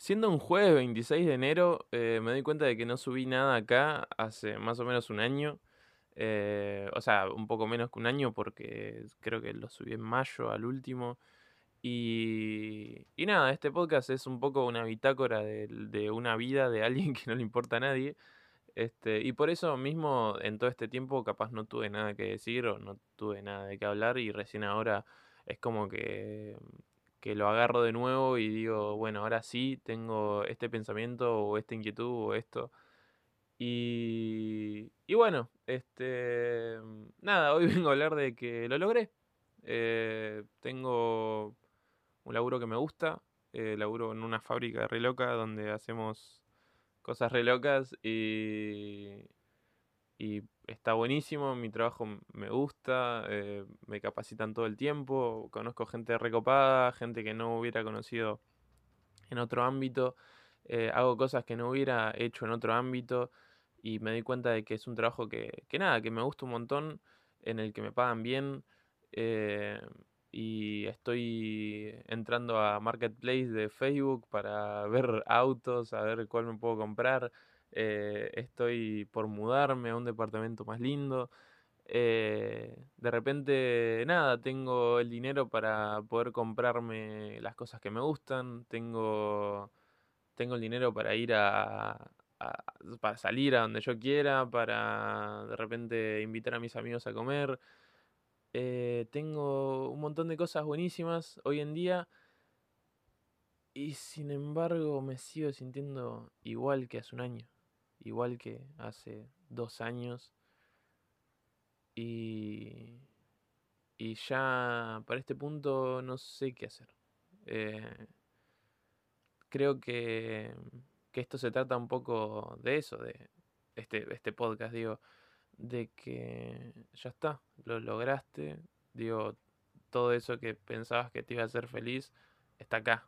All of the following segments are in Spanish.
Siendo un jueves 26 de enero, eh, me doy cuenta de que no subí nada acá hace más o menos un año. Eh, o sea, un poco menos que un año porque creo que lo subí en mayo al último. Y, y nada, este podcast es un poco una bitácora de, de una vida de alguien que no le importa a nadie. Este, y por eso mismo en todo este tiempo capaz no tuve nada que decir o no tuve nada de qué hablar y recién ahora es como que que lo agarro de nuevo y digo, bueno, ahora sí tengo este pensamiento o esta inquietud o esto. Y, y bueno, este, nada, hoy vengo a hablar de que lo logré. Eh, tengo un laburo que me gusta, eh, laburo en una fábrica re loca donde hacemos cosas re locas y, y está buenísimo, mi trabajo me gusta, eh, me capacitan todo el tiempo, conozco gente recopada, gente que no hubiera conocido en otro ámbito, eh, hago cosas que no hubiera hecho en otro ámbito y me doy cuenta de que es un trabajo que, que nada, que me gusta un montón, en el que me pagan bien eh, y estoy entrando a Marketplace de Facebook para ver autos, a ver cuál me puedo comprar. Eh, estoy por mudarme a un departamento más lindo. Eh, de repente, nada, tengo el dinero para poder comprarme las cosas que me gustan, tengo, tengo el dinero para ir a, para salir a donde yo quiera, para de repente invitar a mis amigos a comer. Eh, tengo un montón de cosas buenísimas hoy en día y sin embargo me sigo sintiendo igual que hace un año igual que hace dos años. Y, y ya para este punto no sé qué hacer. Eh, creo que, que, esto se trata un poco de eso, de este, este podcast, digo, de que ya está, lo lograste, digo, todo eso que pensabas que te iba a hacer feliz está acá.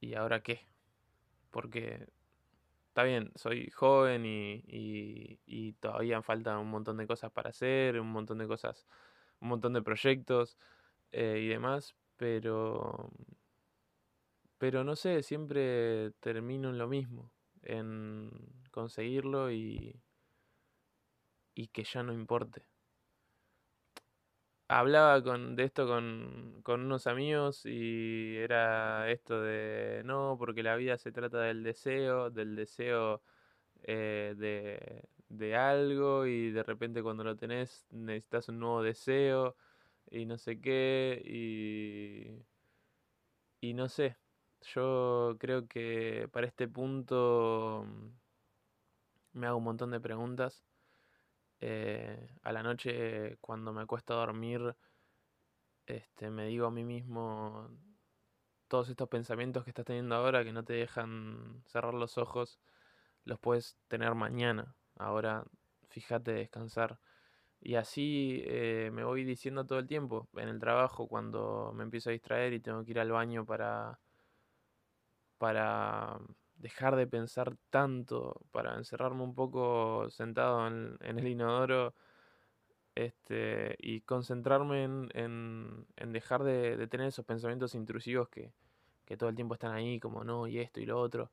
¿Y ahora qué? Porque está bien, soy joven y, y, todavía falta un montón de cosas para hacer, un montón de cosas, un montón de proyectos eh, y demás, pero, pero no sé, siempre termino en lo mismo, en conseguirlo y, y que ya no importe hablaba con, de esto con, con, unos amigos y era esto de no, porque la vida se trata del deseo, del deseo eh, de, de, algo y de repente cuando lo tenés necesitas un nuevo deseo y no sé qué y, y no sé. Yo creo que para este punto me hago un montón de preguntas eh, a la noche cuando me cuesta dormir, este, me digo a mí mismo todos estos pensamientos que estás teniendo ahora que no te dejan cerrar los ojos, los puedes tener mañana. Ahora fíjate descansar. Y así eh, me voy diciendo todo el tiempo, en el trabajo, cuando me empiezo a distraer y tengo que ir al baño para, para dejar de pensar tanto, para encerrarme un poco sentado en, el inodoro este, y concentrarme en, en, dejar de, tener esos pensamientos intrusivos que, que, todo el tiempo están ahí, como no, y esto y lo otro.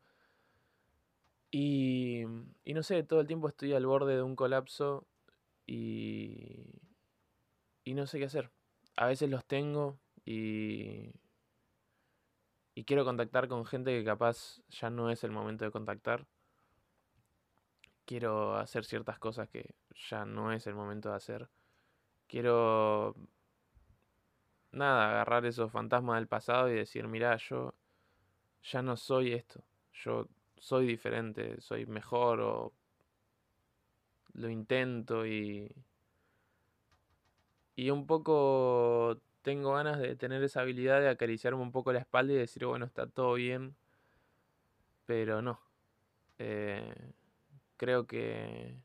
Y, y no sé, todo el tiempo estoy al borde de un colapso y, y no sé qué hacer. A veces los tengo y, y quiero contactar con gente que capaz ya no es el momento de contactar. Quiero hacer ciertas cosas que ya no es el momento de hacer. Quiero, nada, agarrar esos fantasmas del pasado y decir, mira, yo ya no soy esto. Yo soy diferente, soy mejor o lo intento y... Y un poco tengo ganas de tener esa habilidad de acariciarme un poco la espalda y decir, bueno, está todo bien, pero no. Eh, creo que,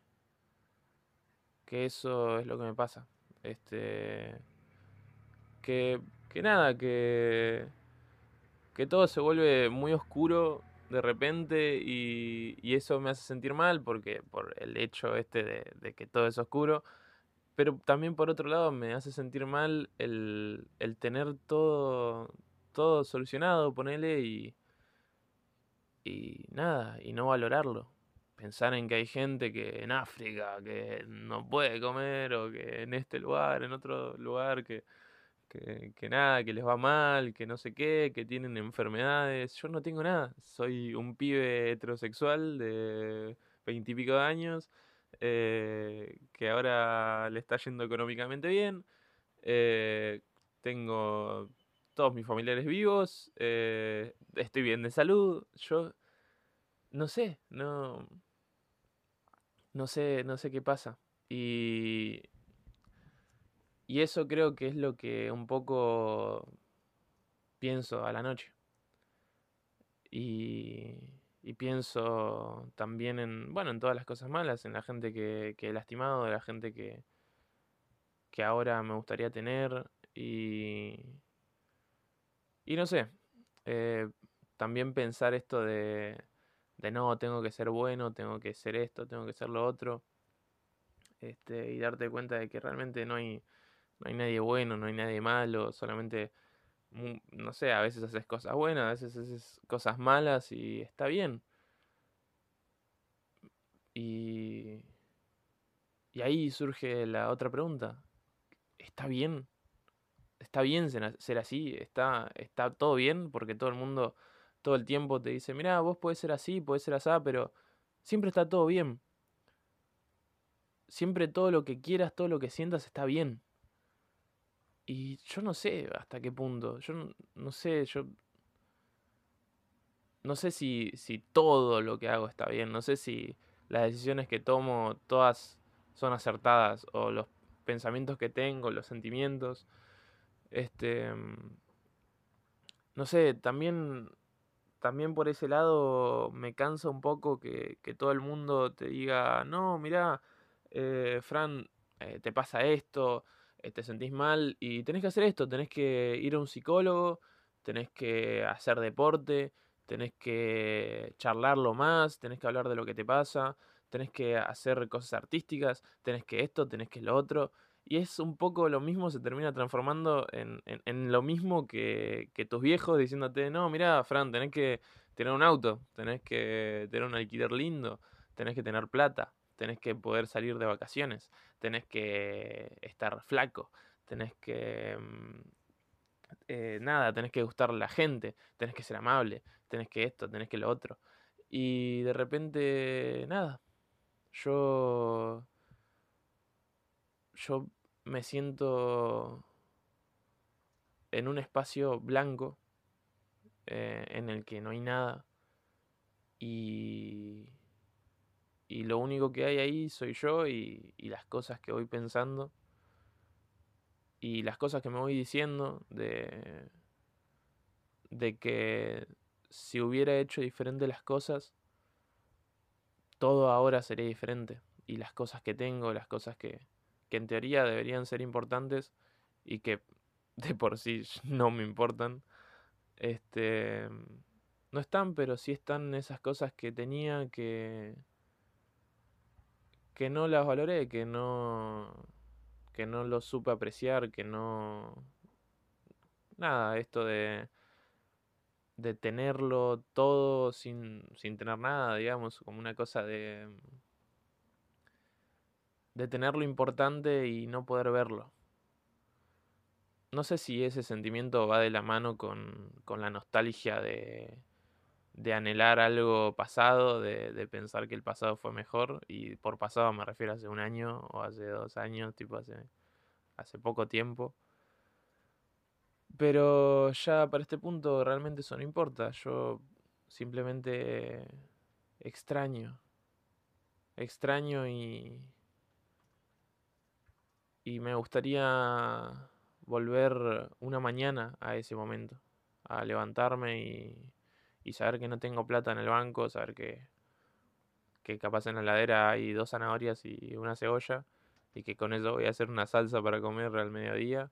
que eso es lo que me pasa. Este, que, que nada, que, que todo se vuelve muy oscuro de repente y, y, eso me hace sentir mal porque por el hecho este de, de que todo es oscuro pero también por otro lado me hace sentir mal el, el tener todo, todo solucionado, ponele, y, y nada, y no valorarlo. Pensar en que hay gente que en África que no puede comer o que en este lugar, en otro lugar que, que, nada, que les va mal, que no sé qué, que tienen enfermedades. Yo no tengo nada. Soy un pibe heterosexual de veintipico años eh, que ahora le está yendo económicamente bien. Eh, tengo todos mis familiares vivos, eh, estoy bien de salud, yo no sé, no, no sé, no sé qué pasa. Y, y eso creo que es lo que un poco pienso a la noche. Y, y pienso también en, bueno, en todas las cosas malas, en la gente que, que he lastimado, de la gente que, que ahora me gustaría tener y, y no sé, eh, también pensar esto de, de no, tengo que ser bueno, tengo que ser esto, tengo que ser lo otro, este, y darte cuenta de que realmente no hay, no hay nadie bueno, no hay nadie malo, solamente, no sé, a veces haces cosas buenas, a veces haces cosas malas y está bien. Y, y ahí surge la otra pregunta. ¿Está bien? ¿Está bien ser así? ¿Está, ¿Está todo bien? Porque todo el mundo todo el tiempo te dice, mira, vos podés ser así, podés ser así, pero siempre está todo bien. Siempre todo lo que quieras, todo lo que sientas está bien. Y yo no sé hasta qué punto. Yo no, sé, yo. No sé si, si todo lo que hago está bien. No sé si las decisiones que tomo todas son acertadas. O los pensamientos que tengo, los sentimientos. Este. Mm, no sé, también. También por ese lado me cansa un poco que, que todo el mundo te diga, no, mira, eh, Fran, eh, te pasa esto, te sentís mal y tenés que hacer esto, tenés que ir a un psicólogo, tenés que hacer deporte, tenés que charlarlo más, tenés que hablar de lo que te pasa, tenés que hacer cosas artísticas, tenés que esto, tenés que lo otro. Y es un poco lo mismo, se termina transformando en, en, lo mismo que, que, tus viejos diciéndote, no, mira, Fran, tenés que tener un auto, tenés que tener un alquiler lindo, tenés que tener plata, tenés que poder salir de vacaciones, tenés que estar flaco, tenés que... Mm, eh, nada, tenés que gustar a la gente, tenés que ser amable, tenés que esto, tenés que lo otro. Y de repente, nada, yo... Yo me siento en un espacio blanco eh, en el que no hay nada y y lo único que hay ahí soy yo y, las cosas que voy pensando y las cosas que me voy diciendo de, de que si hubiera hecho diferente las cosas, todo ahora sería diferente. Y las cosas que tengo, las cosas que, que en teoría deberían ser importantes y que de por sí no me importan, este, no están, pero sí están esas cosas que tenía que, que no las valoré, que no que no lo supe apreciar, que no nada, esto de de tenerlo todo sin, sin tener nada, digamos, como una cosa de de tenerlo importante y no poder verlo. No sé si ese sentimiento va de la mano con, con la nostalgia de, de anhelar algo pasado, de, pensar que el pasado fue mejor, y por pasado me refiero a hace un año o hace dos años, tipo hace, hace poco tiempo. Pero ya para este punto realmente eso no importa, yo simplemente extraño, extraño y, y me gustaría volver una mañana a ese momento, a levantarme y y saber que no tengo plata en el banco, saber que, que capaz en la heladera hay dos zanahorias y una cebolla y que con eso voy a hacer una salsa para comer al mediodía.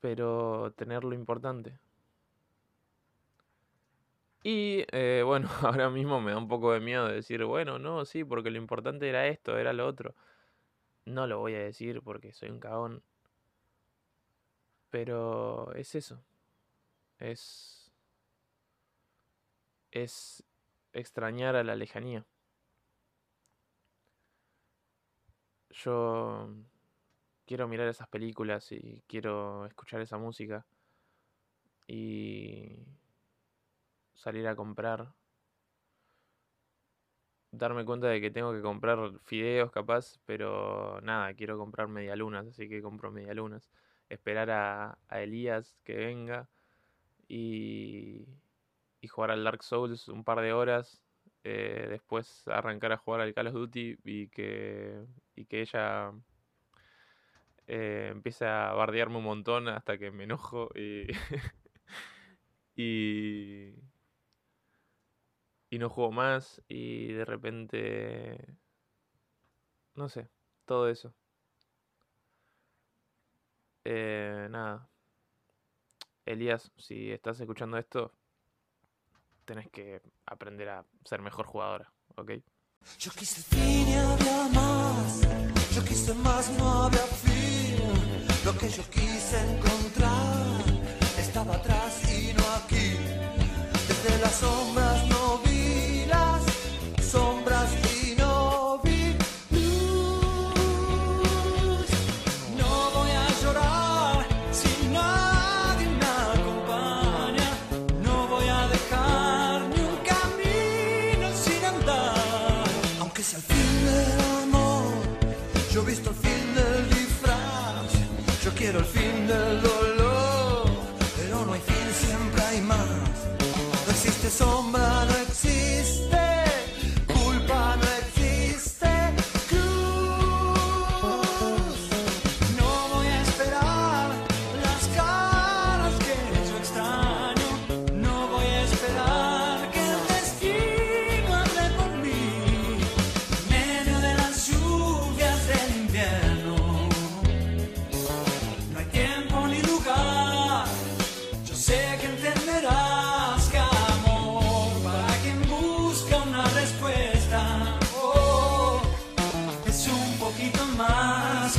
Pero tener lo importante. Y eh, bueno, ahora mismo me da un poco de miedo de decir, bueno, no, sí, porque lo importante era esto, era lo otro. No lo voy a decir porque soy un cagón. Pero es eso. Es. es extrañar a la lejanía. Yo quiero mirar esas películas y quiero escuchar esa música y salir a comprar. Darme cuenta de que tengo que comprar fideos capaz, pero nada, quiero comprar medialunas, así que compro medialunas. Esperar a, a Elías que venga y, y jugar al Dark Souls un par de horas. eh, después arrancar a jugar al Call of Duty y que, y que ella eh, empiece a bardearme un montón hasta que me enojo y, y, y no juego más y de repente, no sé, todo eso. Eh, nada. Elías, si estás escuchando esto, tenés que aprender a ser mejor jugadora, ¿ok? Yo quise fin y había más. Yo quise más, no había fin. Lo que yo quise encontrar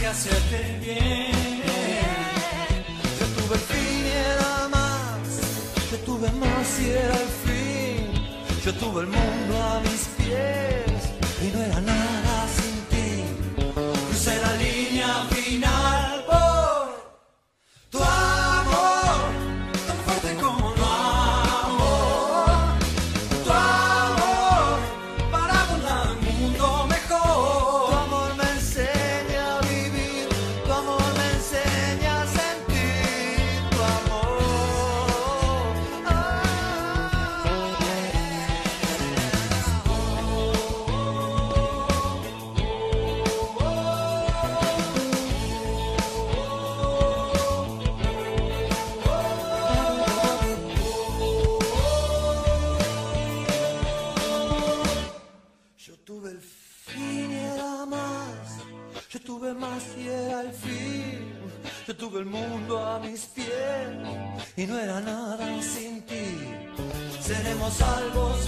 hacerte bien. Yo tuve el fin y era más. Yo tuve más y era el fin. Yo tuve el mundo a mis pies y no era nada Tuve el mundo a mis pies y no era nada sin ti. Seremos salvos